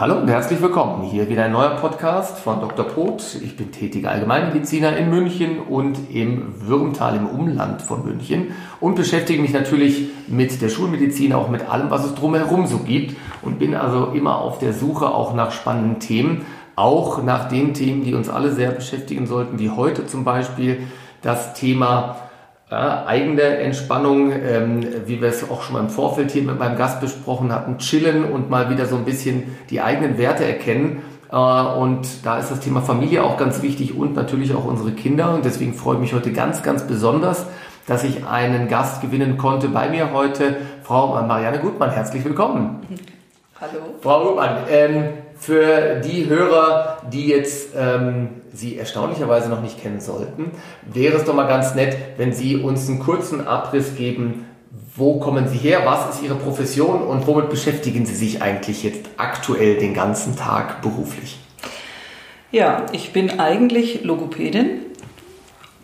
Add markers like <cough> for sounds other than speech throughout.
Hallo und herzlich willkommen. Hier wieder ein neuer Podcast von Dr. Poth. Ich bin tätiger Allgemeinmediziner in München und im Würmtal im Umland von München und beschäftige mich natürlich mit der Schulmedizin, auch mit allem, was es drumherum so gibt und bin also immer auf der Suche auch nach spannenden Themen, auch nach den Themen, die uns alle sehr beschäftigen sollten, wie heute zum Beispiel das Thema ja, eigene Entspannung, ähm, wie wir es auch schon mal im Vorfeld hier mit meinem Gast besprochen hatten, chillen und mal wieder so ein bisschen die eigenen Werte erkennen. Äh, und da ist das Thema Familie auch ganz wichtig und natürlich auch unsere Kinder. Und deswegen freue ich mich heute ganz, ganz besonders, dass ich einen Gast gewinnen konnte. Bei mir heute Frau Marianne Gutmann. Herzlich willkommen. Hallo. Frau Gutmann, ähm, für die Hörer, die jetzt ähm, Sie erstaunlicherweise noch nicht kennen sollten, wäre es doch mal ganz nett, wenn Sie uns einen kurzen Abriss geben, wo kommen Sie her, was ist Ihre Profession und womit beschäftigen Sie sich eigentlich jetzt aktuell den ganzen Tag beruflich? Ja, ich bin eigentlich Logopädin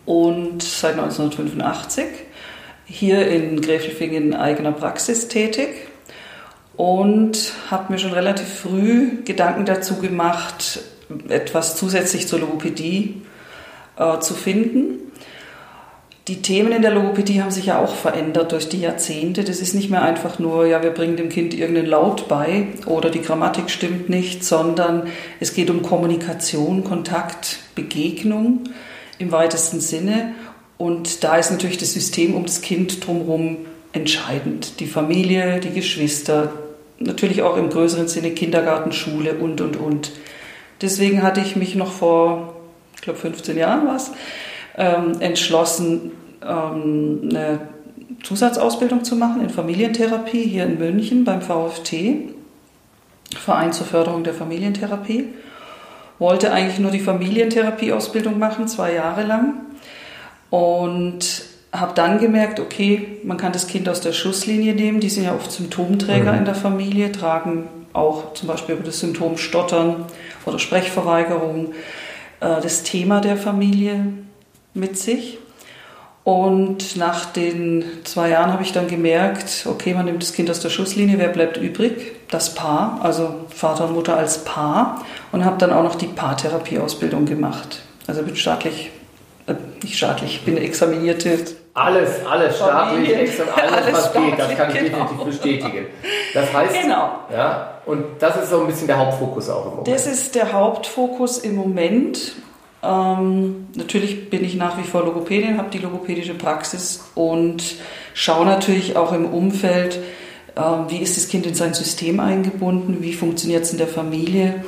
und seit 1985 hier in Gräfelfingen in eigener Praxis tätig und habe mir schon relativ früh Gedanken dazu gemacht, etwas zusätzlich zur Logopädie äh, zu finden. Die Themen in der Logopädie haben sich ja auch verändert durch die Jahrzehnte. Das ist nicht mehr einfach nur, ja, wir bringen dem Kind irgendeinen Laut bei oder die Grammatik stimmt nicht, sondern es geht um Kommunikation, Kontakt, Begegnung im weitesten Sinne. Und da ist natürlich das System um das Kind drumherum entscheidend. Die Familie, die Geschwister, natürlich auch im größeren Sinne Kindergarten, Schule und, und, und. Deswegen hatte ich mich noch vor, ich glaube 15 Jahren war es, ähm, entschlossen, ähm, eine Zusatzausbildung zu machen in Familientherapie hier in München beim VfT, Verein zur Förderung der Familientherapie. Wollte eigentlich nur die Familientherapieausbildung machen, zwei Jahre lang. Und habe dann gemerkt, okay, man kann das Kind aus der Schusslinie nehmen. Die sind ja oft Symptomträger mhm. in der Familie, tragen auch zum Beispiel über das Symptom Stottern oder Sprechverweigerung äh, das Thema der Familie mit sich. Und nach den zwei Jahren habe ich dann gemerkt, okay, man nimmt das Kind aus der Schusslinie, wer bleibt übrig? Das Paar, also Vater und Mutter als Paar. Und habe dann auch noch die Paartherapieausbildung gemacht. Also bin staatlich, äh, nicht staatlich, bin examinierte alles, alles staatlich, extra, alles, alles was geht, das kann ich genau. definitiv bestätigen. Das heißt, genau. ja, und das ist so ein bisschen der Hauptfokus auch im Moment. Das ist der Hauptfokus im Moment. Ähm, natürlich bin ich nach wie vor Logopädin, habe die logopädische Praxis und schaue natürlich auch im Umfeld, äh, wie ist das Kind in sein System eingebunden, wie funktioniert es in der Familie.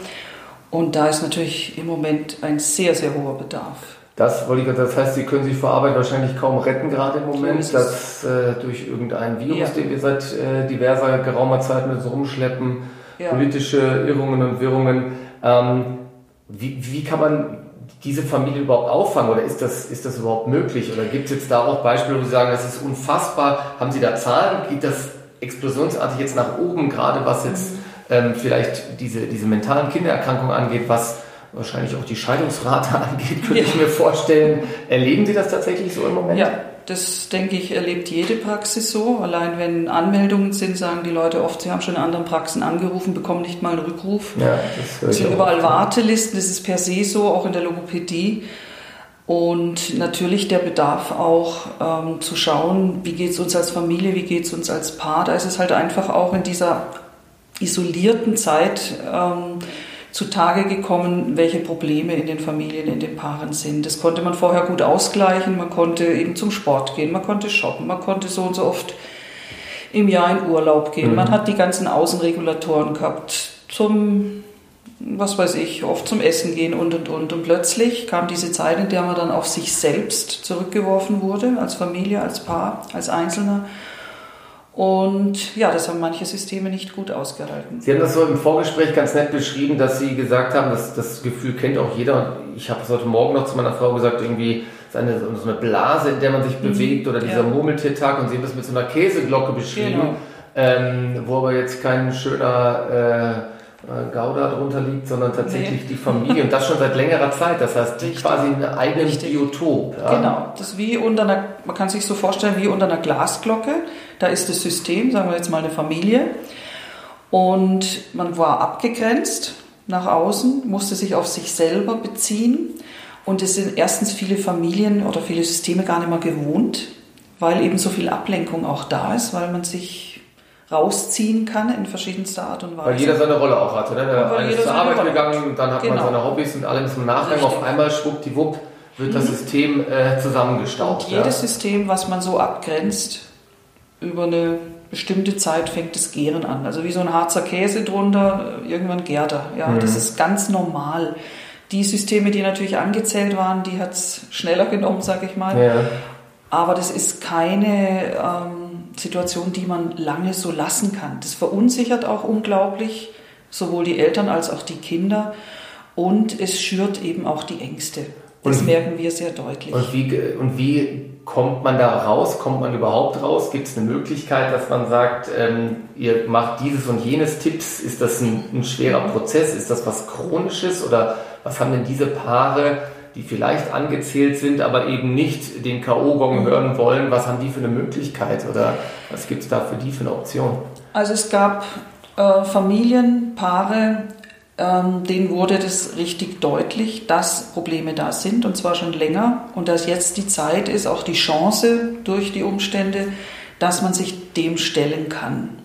Und da ist natürlich im Moment ein sehr, sehr hoher Bedarf. Das wollte ich, das heißt, Sie können sich vor Arbeit wahrscheinlich kaum retten gerade im Moment, dass äh, durch irgendein Virus, ja. den wir seit äh, diverser geraumer Zeit mit uns rumschleppen, ja. politische Irrungen und Wirrungen. Ähm, wie, wie kann man diese Familie überhaupt auffangen oder ist das, ist das überhaupt möglich? Oder gibt es jetzt da auch Beispiele, wo Sie sagen, das ist unfassbar? Haben Sie da Zahlen? Geht das explosionsartig jetzt nach oben, gerade was jetzt mhm. ähm, vielleicht diese, diese mentalen Kindererkrankungen angeht, was wahrscheinlich auch die Scheidungsrate <laughs> angeht, könnte ja. ich mir vorstellen. Erleben Sie das tatsächlich so im Moment? Ja, das denke ich, erlebt jede Praxis so. Allein wenn Anmeldungen sind, sagen die Leute oft, sie haben schon in anderen Praxen angerufen, bekommen nicht mal einen Rückruf. Ja, das es sind überall Wartelisten, das ist per se so, auch in der Logopädie. Und natürlich der Bedarf auch ähm, zu schauen, wie geht es uns als Familie, wie geht es uns als Paar. Da ist es halt einfach auch in dieser isolierten Zeit ähm, zutage gekommen, welche Probleme in den Familien, in den Paaren sind. Das konnte man vorher gut ausgleichen. Man konnte eben zum Sport gehen, man konnte shoppen, man konnte so und so oft im Jahr in Urlaub gehen. Mhm. Man hat die ganzen Außenregulatoren gehabt zum, was weiß ich, oft zum Essen gehen und und und. Und plötzlich kam diese Zeit, in der man dann auf sich selbst zurückgeworfen wurde, als Familie, als Paar, als Einzelner und ja, das haben manche Systeme nicht gut ausgehalten. Sie haben das so im Vorgespräch ganz nett beschrieben, dass Sie gesagt haben, dass das Gefühl kennt auch jeder. Ich habe es heute Morgen noch zu meiner Frau gesagt, irgendwie so eine, so eine Blase, in der man sich mhm. bewegt oder dieser ja. Murmeltiertag und Sie haben das mit so einer Käseglocke beschrieben, genau. ähm, wo aber jetzt kein schöner... Äh, Gouda drunter liegt, sondern tatsächlich nee. die Familie und das schon seit längerer Zeit. Das heißt, die quasi ein eigenes Biotop. Ja. Genau, das ist wie unter einer, man kann sich so vorstellen wie unter einer Glasglocke. Da ist das System, sagen wir jetzt mal eine Familie. Und man war abgegrenzt nach außen, musste sich auf sich selber beziehen. Und es sind erstens viele Familien oder viele Systeme gar nicht mehr gewohnt, weil eben so viel Ablenkung auch da ist, weil man sich rausziehen kann in verschiedenster Art und Weise. Weil jeder seine Rolle auch hatte. Ne? Der eine ist zur Arbeit Rolle. gegangen, dann hat genau. man seine Hobbys und alles im Nachgang. Auf einmal schwuppdiwupp wird das mhm. System äh, zusammengestaucht. Und jedes ja. System, was man so abgrenzt, über eine bestimmte Zeit fängt das Gären an. Also wie so ein Harzer Käse drunter, irgendwann gärt er. Ja, mhm. Das ist ganz normal. Die Systeme, die natürlich angezählt waren, die hat es schneller genommen, sage ich mal. Ja. Aber das ist keine ähm, Situation, die man lange so lassen kann. Das verunsichert auch unglaublich, sowohl die Eltern als auch die Kinder. Und es schürt eben auch die Ängste. Das und, merken wir sehr deutlich. Und wie, und wie kommt man da raus? Kommt man überhaupt raus? Gibt es eine Möglichkeit, dass man sagt, ähm, ihr macht dieses und jenes Tipps? Ist das ein, ein, schwerer Prozess? Ist das was Chronisches? Oder was haben denn diese Paare, die vielleicht angezählt sind, aber eben nicht den K.O.-Gong hören wollen? Was haben die für eine Möglichkeit? Oder was gibt es da für die für eine Option? Also es gab äh, Familien, Paare, ähm, denen wurde das richtig deutlich, dass Probleme da sind und zwar schon länger und dass jetzt die Zeit ist, auch die Chance durch die Umstände, dass man sich dem stellen kann.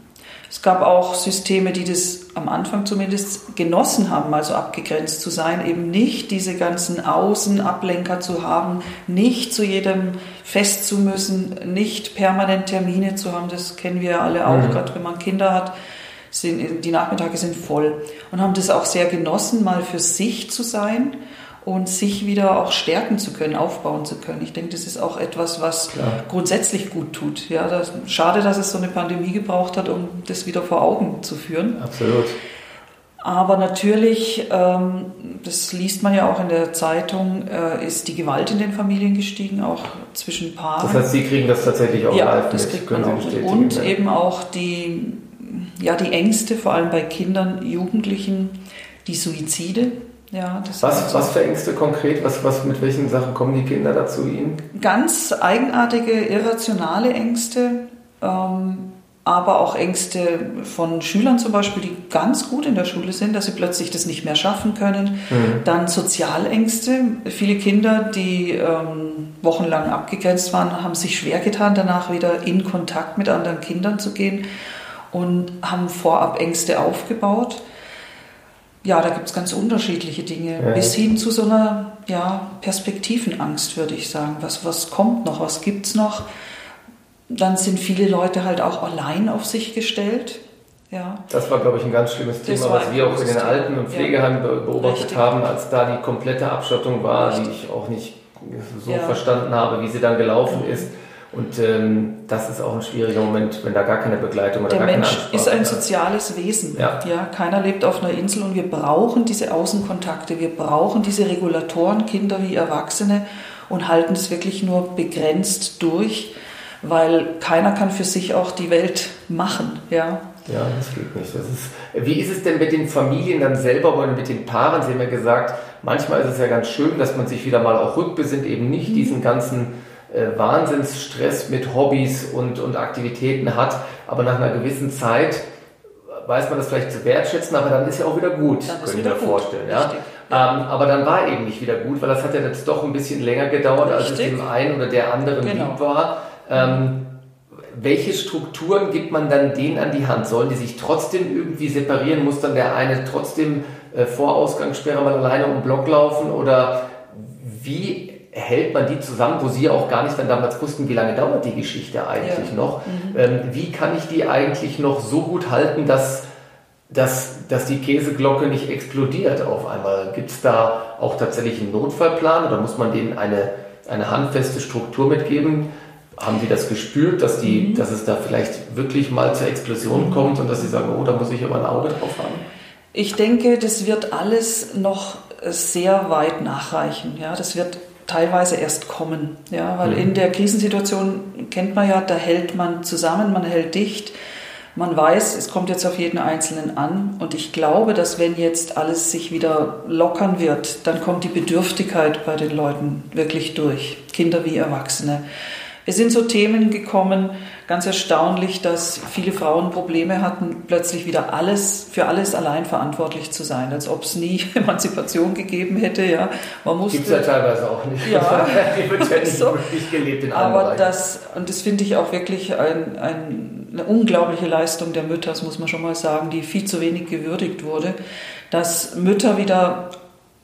Es gab auch Systeme, die das am Anfang zumindest genossen haben, also abgegrenzt zu sein, eben nicht diese ganzen Außenablenker zu haben, nicht zu jedem fest zu müssen, nicht permanent Termine zu haben. Das kennen wir alle auch, mhm. gerade wenn man Kinder hat sind, die Nachmittage sind voll und haben das auch sehr genossen, mal für sich zu sein und sich wieder auch stärken zu können, aufbauen zu können. Ich denke, das ist auch etwas, was Klar. grundsätzlich gut tut. Ja, das, schade, dass es so eine Pandemie gebraucht hat, um das wieder vor Augen zu führen. Absolut. Aber natürlich, ähm, das liest man ja auch in der Zeitung, äh, ist die Gewalt in den Familien gestiegen, auch zwischen Paaren. Das heißt, Sie kriegen das tatsächlich auch ja, live das kriegt man auch. Und ja. eben auch die ja, die Ängste, vor allem bei Kindern, Jugendlichen, die Suizide. Ja, was, was für Ängste konkret? Was, was, mit welchen Sachen kommen die Kinder dazu Ihnen? Ganz eigenartige, irrationale Ängste, ähm, aber auch Ängste von Schülern zum Beispiel, die ganz gut in der Schule sind, dass sie plötzlich das nicht mehr schaffen können. Mhm. Dann Sozialängste. Viele Kinder, die ähm, wochenlang abgegrenzt waren, haben sich schwer getan, danach wieder in Kontakt mit anderen Kindern zu gehen und haben vorab Ängste aufgebaut. Ja, da gibt es ganz unterschiedliche Dinge, ja. bis hin zu so einer ja, Perspektivenangst, würde ich sagen. Was, was kommt noch, was gibt es noch? Dann sind viele Leute halt auch allein auf sich gestellt. Ja. Das war, glaube ich, ein ganz schlimmes Thema, was wir auch in den Alten- und Pflegeheimen ja. beobachtet Richtig. haben, als da die komplette Abschottung war, Richtig. die ich auch nicht so verstanden habe, wie sie dann gelaufen mhm. ist. Und ähm, das ist auch ein schwieriger Moment, wenn da gar keine Begleitung oder Der gar Mensch keine Ansprache ist ein soziales Wesen. Ja. ja. Keiner lebt auf einer Insel und wir brauchen diese Außenkontakte, wir brauchen diese Regulatoren, Kinder wie Erwachsene und halten es wirklich nur begrenzt durch, weil keiner kann für sich auch die Welt machen. Ja. Ja, das geht nicht. Das ist, wie ist es denn mit den Familien dann selber oder mit den Paaren? Sie haben ja gesagt, manchmal ist es ja ganz schön, dass man sich wieder mal auch rückbesinnt, eben nicht mhm. diesen ganzen äh, Wahnsinnsstress mit Hobbys und, und Aktivitäten hat, aber nach einer gewissen Zeit weiß man das vielleicht zu wertschätzen, aber dann ist ja auch wieder gut, können ich mir vorstellen. Ja? Ähm, aber dann war eben nicht wieder gut, weil das hat ja jetzt doch ein bisschen länger gedauert, Richtig. als es dem einen oder der anderen genau. lieb war. Ähm, welche Strukturen gibt man dann denen an die Hand? Sollen die sich trotzdem irgendwie separieren? Muss dann der eine trotzdem äh, vor Ausgangssperre mal alleine um den Block laufen? Oder wie hält man die zusammen, wo Sie auch gar nicht dann damals wussten, wie lange dauert die Geschichte eigentlich ja. noch. Mhm. Ähm, wie kann ich die eigentlich noch so gut halten, dass, dass, dass die Käseglocke nicht explodiert auf einmal? Gibt es da auch tatsächlich einen Notfallplan oder muss man denen eine, eine handfeste Struktur mitgeben? Haben Sie das gespürt, dass, die, mhm. dass es da vielleicht wirklich mal zur Explosion mhm. kommt und dass Sie sagen, oh, da muss ich aber ein Auge drauf haben? Ich denke, das wird alles noch sehr weit nachreichen. Ja, das wird teilweise erst kommen. Ja, weil mhm. in der Krisensituation kennt man ja, da hält man zusammen, man hält dicht. Man weiß, es kommt jetzt auf jeden Einzelnen an. Und ich glaube, dass wenn jetzt alles sich wieder lockern wird, dann kommt die Bedürftigkeit bei den Leuten wirklich durch. Kinder wie Erwachsene. Es sind so Themen gekommen, ganz erstaunlich, dass viele Frauen Probleme hatten, plötzlich wieder alles für alles allein verantwortlich zu sein, als ob es nie <laughs> Emanzipation gegeben hätte. Ja, man musste. Gibt es ja teilweise auch nicht. Ja, <laughs> die wird ja nicht <laughs> so. wirklich gelebt in Aber Bereichen. das und das finde ich auch wirklich ein, ein, eine unglaubliche Leistung der Mütter, das muss man schon mal sagen, die viel zu wenig gewürdigt wurde, dass Mütter wieder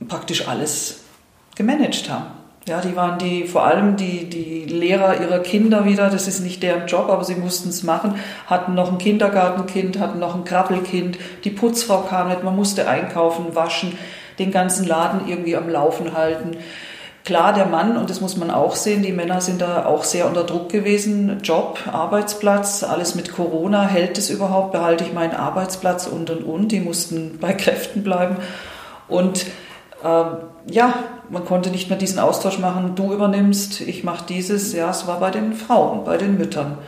praktisch alles gemanagt haben. Ja, die waren die, vor allem die, die Lehrer ihrer Kinder wieder, das ist nicht deren Job, aber sie mussten es machen, hatten noch ein Kindergartenkind, hatten noch ein Krabbelkind, die Putzfrau kam nicht, man musste einkaufen, waschen, den ganzen Laden irgendwie am Laufen halten. Klar, der Mann, und das muss man auch sehen, die Männer sind da auch sehr unter Druck gewesen. Job, Arbeitsplatz, alles mit Corona, hält es überhaupt, behalte ich meinen Arbeitsplatz und und und. Die mussten bei Kräften bleiben. Und ähm, ja, man konnte nicht mehr diesen Austausch machen, du übernimmst, ich mache dieses. Ja, es war bei den Frauen, bei den Müttern.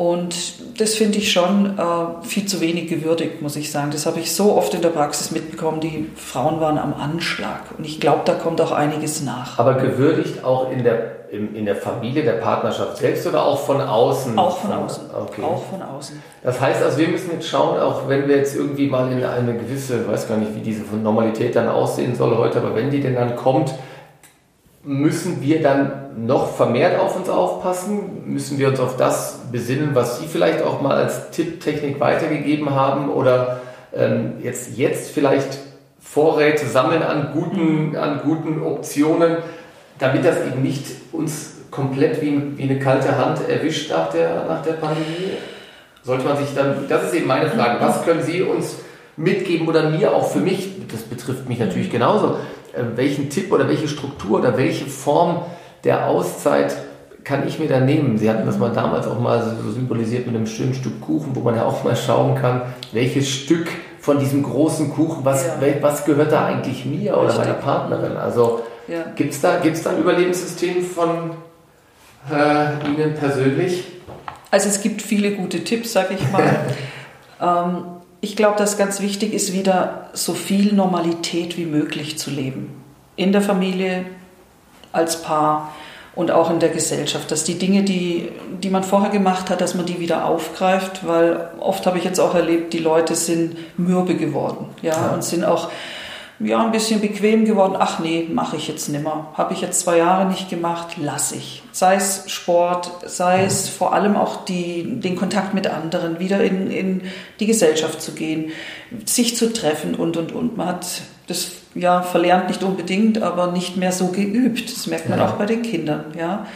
Und das finde ich schon äh, viel zu wenig gewürdigt, muss ich sagen. Das habe ich so oft in der Praxis mitbekommen. Die Frauen waren am Anschlag. Und ich glaube, da kommt auch einiges nach. Aber gewürdigt auch in der, in, in der Familie, der Partnerschaft selbst oder auch von außen? Auch von, außen. Okay. Auch von außen. Das heißt also, wir müssen jetzt schauen, auch wenn wir jetzt irgendwie mal in eine gewisse, ich weiß gar nicht, wie diese Normalität dann aussehen soll heute, aber wenn die denn dann kommt, müssen wir dann noch vermehrt auf uns aufpassen? Müssen wir uns auf das besinnen, was Sie vielleicht auch mal als Tipptechnik weitergegeben haben oder ähm, jetzt, jetzt vielleicht Vorräte sammeln an guten, an guten Optionen, damit das eben nicht uns komplett wie, wie eine kalte Hand erwischt nach der, nach der Pandemie? Sollte man sich dann, das ist eben meine Frage, was können Sie uns mitgeben oder mir auch für mich, das betrifft mich natürlich genauso, äh, welchen Tipp oder welche Struktur oder welche Form der Auszeit kann ich mir da nehmen? Sie hatten das mal damals auch mal so symbolisiert mit einem schönen Stück Kuchen, wo man ja auch mal schauen kann, welches Stück von diesem großen Kuchen, was, ja. was gehört da eigentlich mir oder meiner Partnerin? Also ja. gibt es da, gibt's da ein Überlebenssystem von äh, Ihnen persönlich? Also es gibt viele gute Tipps, sag ich mal. <laughs> ähm, ich glaube, dass ganz wichtig ist, wieder so viel Normalität wie möglich zu leben. In der Familie, als Paar und auch in der Gesellschaft, dass die Dinge, die, die man vorher gemacht hat, dass man die wieder aufgreift, weil oft habe ich jetzt auch erlebt, die Leute sind mürbe geworden, ja, ja. und sind auch ja, ein bisschen bequem geworden. Ach nee, mache ich jetzt nimmer. Habe ich jetzt zwei Jahre nicht gemacht, lasse ich. Sei es Sport, sei es vor allem auch die, den Kontakt mit anderen, wieder in, in die Gesellschaft zu gehen, sich zu treffen und, und, und. Man hat das ja verlernt nicht unbedingt, aber nicht mehr so geübt. Das merkt man ja. auch bei den Kindern, ja.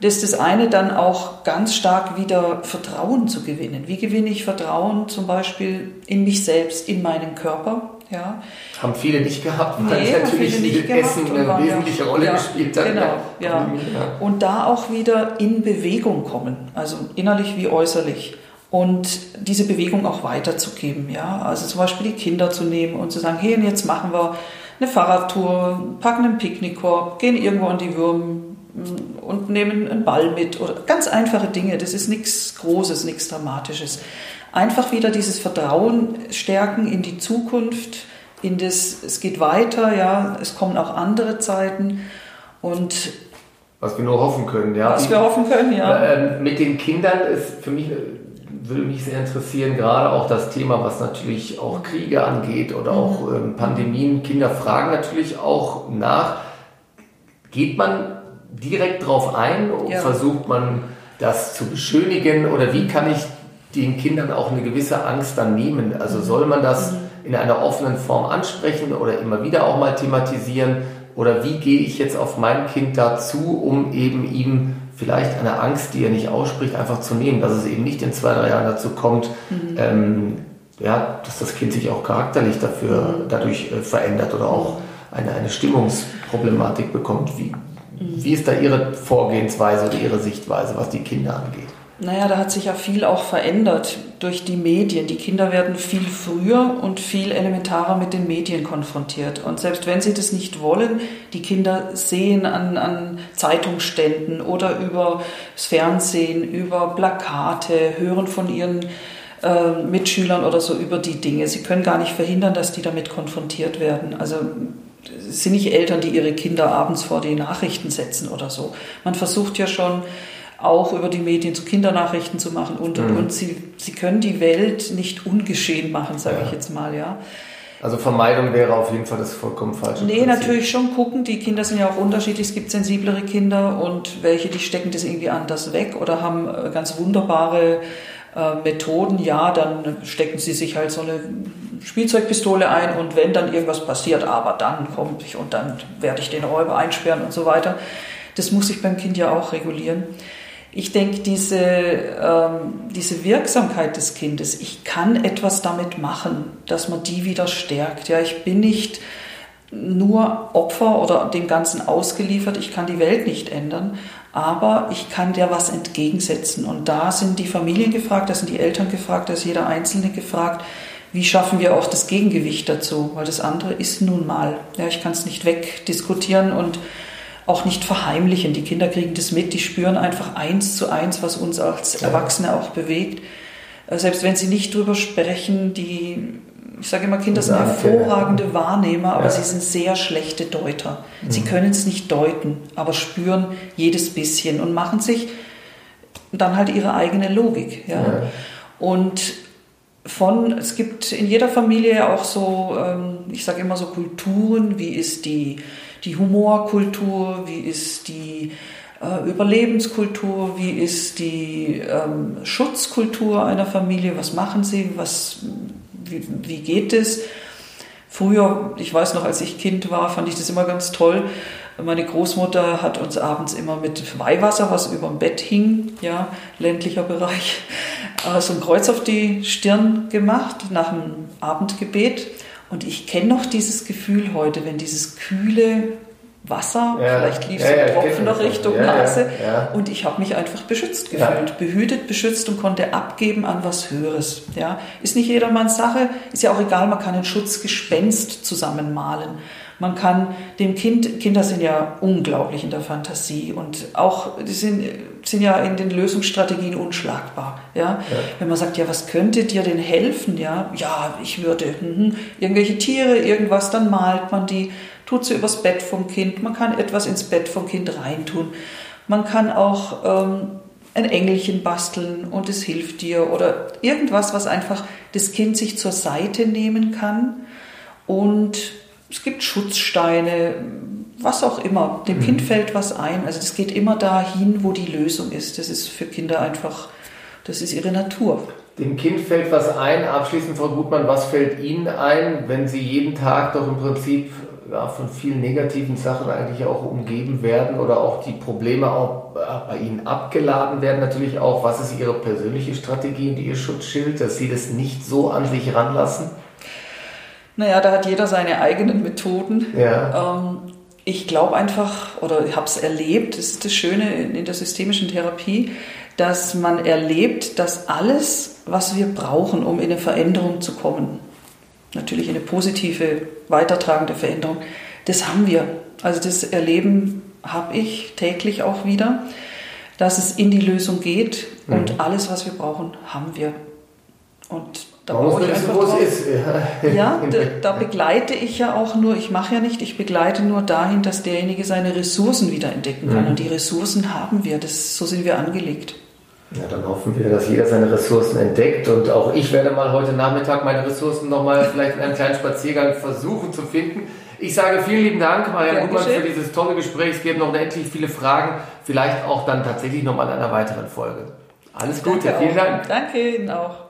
Das ist das eine, dann auch ganz stark wieder Vertrauen zu gewinnen. Wie gewinne ich Vertrauen zum Beispiel in mich selbst, in meinen Körper? Ja. Haben viele nicht gehabt, weil nee, natürlich nicht Essen eine wesentliche Rolle ja, gespielt hat. Genau, ja. Und da auch wieder in Bewegung kommen, also innerlich wie äußerlich. Und diese Bewegung auch weiterzugeben. Ja? Also zum Beispiel die Kinder zu nehmen und zu sagen, hey, und jetzt machen wir eine Fahrradtour, packen einen Picknickkorb, gehen irgendwo an die Würmen und nehmen einen Ball mit oder ganz einfache Dinge. Das ist nichts Großes, nichts Dramatisches einfach wieder dieses Vertrauen stärken in die Zukunft, in das, es geht weiter, ja, es kommen auch andere Zeiten und was wir nur hoffen können, ja. Was wir hoffen können, ja. Ähm, mit den Kindern ist für mich würde mich sehr interessieren, gerade auch das Thema, was natürlich auch Kriege angeht oder auch mhm. ähm, Pandemien. Kinder fragen natürlich auch nach. Geht man direkt drauf ein? Ja. Versucht man das zu beschönigen oder wie kann ich den Kindern auch eine gewisse Angst dann nehmen. Also mhm. soll man das mhm. in einer offenen Form ansprechen oder immer wieder auch mal thematisieren? Oder wie gehe ich jetzt auf mein Kind dazu, um eben ihm vielleicht eine Angst, die er nicht ausspricht, einfach zu nehmen, dass es eben nicht in zwei, drei Jahren dazu kommt, mhm. ähm, ja, dass das Kind sich auch charakterlich dafür, mhm. dadurch äh, verändert oder auch eine, eine Stimmungsproblematik bekommt. Wie, wie ist da Ihre Vorgehensweise oder Ihre Sichtweise, was die Kinder angeht? Naja, da hat sich ja viel auch verändert durch die Medien. Die Kinder werden viel früher und viel elementarer mit den Medien konfrontiert. Und selbst wenn sie das nicht wollen, die Kinder sehen an, an Zeitungsständen oder über das Fernsehen, über Plakate, hören von ihren äh, Mitschülern oder so über die Dinge. Sie können gar nicht verhindern, dass die damit konfrontiert werden. Also es sind nicht Eltern, die ihre Kinder abends vor die Nachrichten setzen oder so. Man versucht ja schon auch über die Medien zu Kindernachrichten zu machen und, mhm. und, sie, sie können die Welt nicht ungeschehen machen, sage ja. ich jetzt mal, ja. Also Vermeidung wäre auf jeden Fall das vollkommen falsche. Nee, Prinzip. natürlich schon gucken. Die Kinder sind ja auch unterschiedlich. Es gibt sensiblere Kinder und welche, die stecken das irgendwie anders weg oder haben äh, ganz wunderbare äh, Methoden. Ja, dann stecken sie sich halt so eine Spielzeugpistole ein und wenn dann irgendwas passiert, aber dann komme ich und dann werde ich den Räuber einsperren und so weiter. Das muss ich beim Kind ja auch regulieren ich denke, diese, ähm, diese Wirksamkeit des Kindes, ich kann etwas damit machen, dass man die wieder stärkt. Ja, ich bin nicht nur Opfer oder dem Ganzen ausgeliefert, ich kann die Welt nicht ändern, aber ich kann der was entgegensetzen. Und da sind die Familien gefragt, da sind die Eltern gefragt, da ist jeder Einzelne gefragt, wie schaffen wir auch das Gegengewicht dazu, weil das andere ist nun mal. Ja, ich kann es nicht wegdiskutieren und auch nicht verheimlichen. Die Kinder kriegen das mit, die spüren einfach eins zu eins, was uns als Erwachsene auch bewegt. Äh, selbst wenn sie nicht drüber sprechen, die, ich sage immer, Kinder sind hervorragende Wahrnehmer, aber ja. sie sind sehr schlechte Deuter. Sie mhm. können es nicht deuten, aber spüren jedes bisschen und machen sich dann halt ihre eigene Logik. Ja. ja. Und von, es gibt in jeder Familie auch so, ähm, ich sage immer so Kulturen, wie ist die die Humorkultur, wie ist die äh, Überlebenskultur, wie ist die ähm, Schutzkultur einer Familie, was machen sie, was, wie, wie geht es. Früher, ich weiß noch, als ich Kind war, fand ich das immer ganz toll. Meine Großmutter hat uns abends immer mit Weihwasser, was über dem Bett hing, ja, ländlicher Bereich, <laughs> äh, so ein Kreuz auf die Stirn gemacht nach dem Abendgebet. Und ich kenne noch dieses Gefühl heute, wenn dieses kühle Wasser, ja, vielleicht lief ja, so ein ja, Tropfen noch Richtung Nase. und ich habe mich einfach beschützt gefühlt, behütet, beschützt und konnte abgeben an was Höheres. Ja, ist nicht jedermanns Sache, ist ja auch egal, man kann ein Schutzgespenst zusammenmalen. Man kann dem Kind, Kinder sind ja unglaublich in der Fantasie und auch, die sind, sind ja in den Lösungsstrategien unschlagbar. Ja? ja? Wenn man sagt, ja, was könnte dir denn helfen? Ja, ja ich würde mhm, irgendwelche Tiere, irgendwas, dann malt man die, tut sie übers Bett vom Kind. Man kann etwas ins Bett vom Kind reintun. Man kann auch ähm, ein Engelchen basteln und es hilft dir oder irgendwas, was einfach das Kind sich zur Seite nehmen kann und es gibt Schutzsteine, was auch immer. Dem mhm. Kind fällt was ein. Also das geht immer dahin, wo die Lösung ist. Das ist für Kinder einfach, das ist ihre Natur. Dem Kind fällt was ein. Abschließend, Frau Gutmann, was fällt Ihnen ein, wenn Sie jeden Tag doch im Prinzip ja, von vielen negativen Sachen eigentlich auch umgeben werden oder auch die Probleme auch bei Ihnen abgeladen werden? Natürlich auch, was ist Ihre persönliche Strategie und Ihr Schutzschild, dass Sie das nicht so an sich ranlassen? Naja, da hat jeder seine eigenen Methoden. Ja. Ähm, ich glaube einfach, oder ich habe es erlebt, das ist das Schöne in der systemischen Therapie, dass man erlebt, dass alles, was wir brauchen, um in eine Veränderung zu kommen, natürlich eine positive, weitertragende Veränderung, das haben wir. Also das Erleben habe ich täglich auch wieder, dass es in die Lösung geht und mhm. alles, was wir brauchen, haben wir. Und da brauche ich einfach drauf. Ist. Ja, ja <laughs> da, da, begleite ich ja auch nur, ich mache ja nicht, ich begleite nur dahin, dass derjenige seine Ressourcen wieder entdecken kann. Mhm. Und die Ressourcen haben wir, das, so sind wir angelegt. Ja, dann hoffen wir, dass jeder seine Ressourcen entdeckt und auch ich werde mal heute Nachmittag meine Ressourcen nochmal vielleicht in einem kleinen Spaziergang versuchen zu finden. Ich sage vielen lieben Dank, Marianne Gutmann, für dieses tolle Gespräch. Es gibt noch unendlich viele Fragen, vielleicht auch dann tatsächlich nochmal in einer weiteren Folge. Alles Gute, vielen Dank. Danke Ihnen auch.